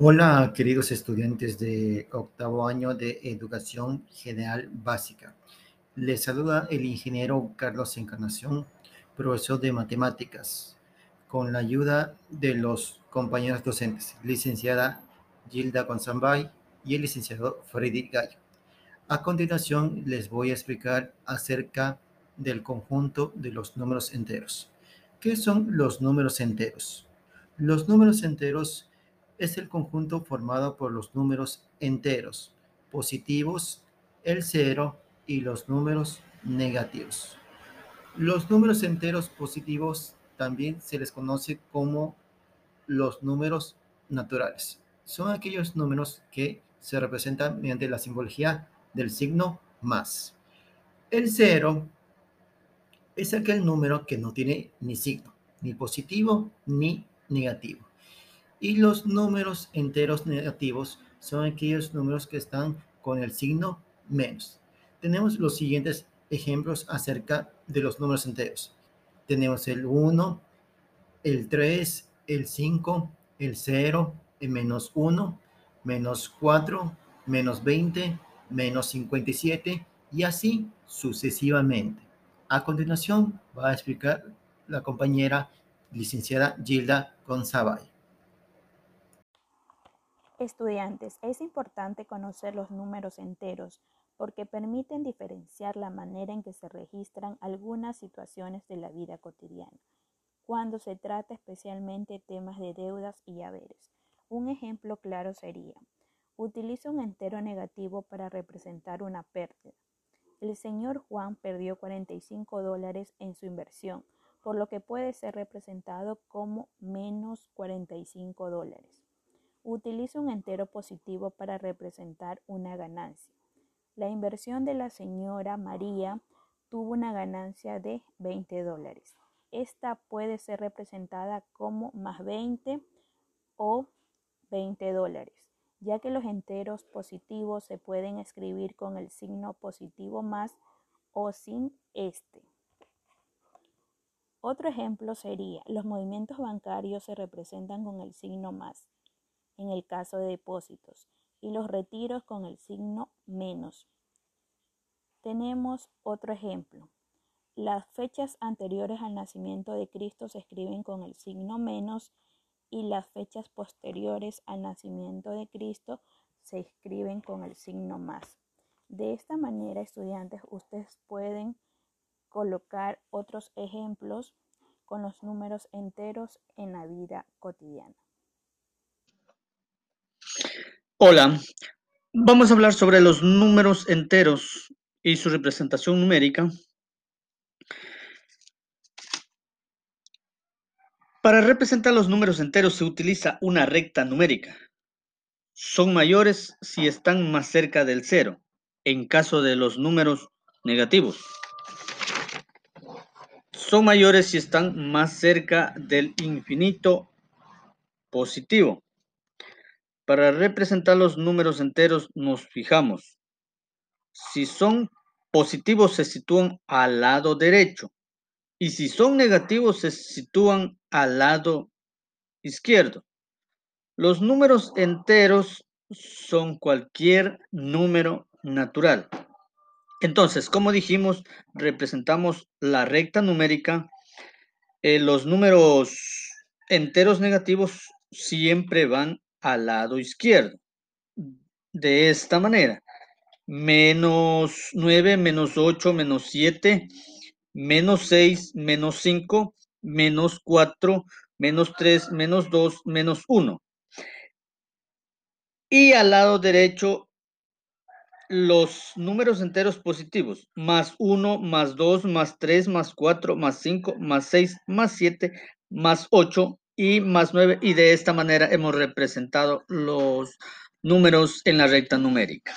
Hola, queridos estudiantes de octavo año de Educación General Básica. Les saluda el ingeniero Carlos Encarnación, profesor de matemáticas, con la ayuda de los compañeros docentes, licenciada Gilda Gonzambay y el licenciado Freddy Gallo. A continuación, les voy a explicar acerca del conjunto de los números enteros. ¿Qué son los números enteros? Los números enteros es el conjunto formado por los números enteros positivos, el cero y los números negativos. Los números enteros positivos también se les conoce como los números naturales. Son aquellos números que se representan mediante la simbología del signo más. El cero es aquel número que no tiene ni signo, ni positivo ni negativo. Y los números enteros negativos son aquellos números que están con el signo menos. Tenemos los siguientes ejemplos acerca de los números enteros. Tenemos el 1, el 3, el 5, el 0, el menos 1, menos 4, menos 20, menos 57 y así sucesivamente. A continuación va a explicar la compañera licenciada Gilda Gonzabay. Estudiantes, es importante conocer los números enteros porque permiten diferenciar la manera en que se registran algunas situaciones de la vida cotidiana, cuando se trata especialmente temas de deudas y haberes. Un ejemplo claro sería, utiliza un entero negativo para representar una pérdida. El señor Juan perdió 45 dólares en su inversión, por lo que puede ser representado como menos 45 dólares. Utiliza un entero positivo para representar una ganancia. La inversión de la señora María tuvo una ganancia de 20 dólares. Esta puede ser representada como más 20 o 20 dólares, ya que los enteros positivos se pueden escribir con el signo positivo más o sin este. Otro ejemplo sería, los movimientos bancarios se representan con el signo más en el caso de depósitos y los retiros con el signo menos. Tenemos otro ejemplo. Las fechas anteriores al nacimiento de Cristo se escriben con el signo menos y las fechas posteriores al nacimiento de Cristo se escriben con el signo más. De esta manera, estudiantes, ustedes pueden colocar otros ejemplos con los números enteros en la vida cotidiana. Hola, vamos a hablar sobre los números enteros y su representación numérica. Para representar los números enteros se utiliza una recta numérica. Son mayores si están más cerca del cero, en caso de los números negativos. Son mayores si están más cerca del infinito positivo. Para representar los números enteros nos fijamos. Si son positivos se sitúan al lado derecho y si son negativos se sitúan al lado izquierdo. Los números enteros son cualquier número natural. Entonces, como dijimos, representamos la recta numérica. Eh, los números enteros negativos siempre van al lado izquierdo. De esta manera, menos 9, menos 8, menos 7, menos 6, menos 5, menos 4, menos 3, menos 2, menos 1. Y al lado derecho, los números enteros positivos, más 1, más 2, más 3, más 4, más 5, más 6, más 7, más 8, y más 9 y de esta manera hemos representado los números en la recta numérica.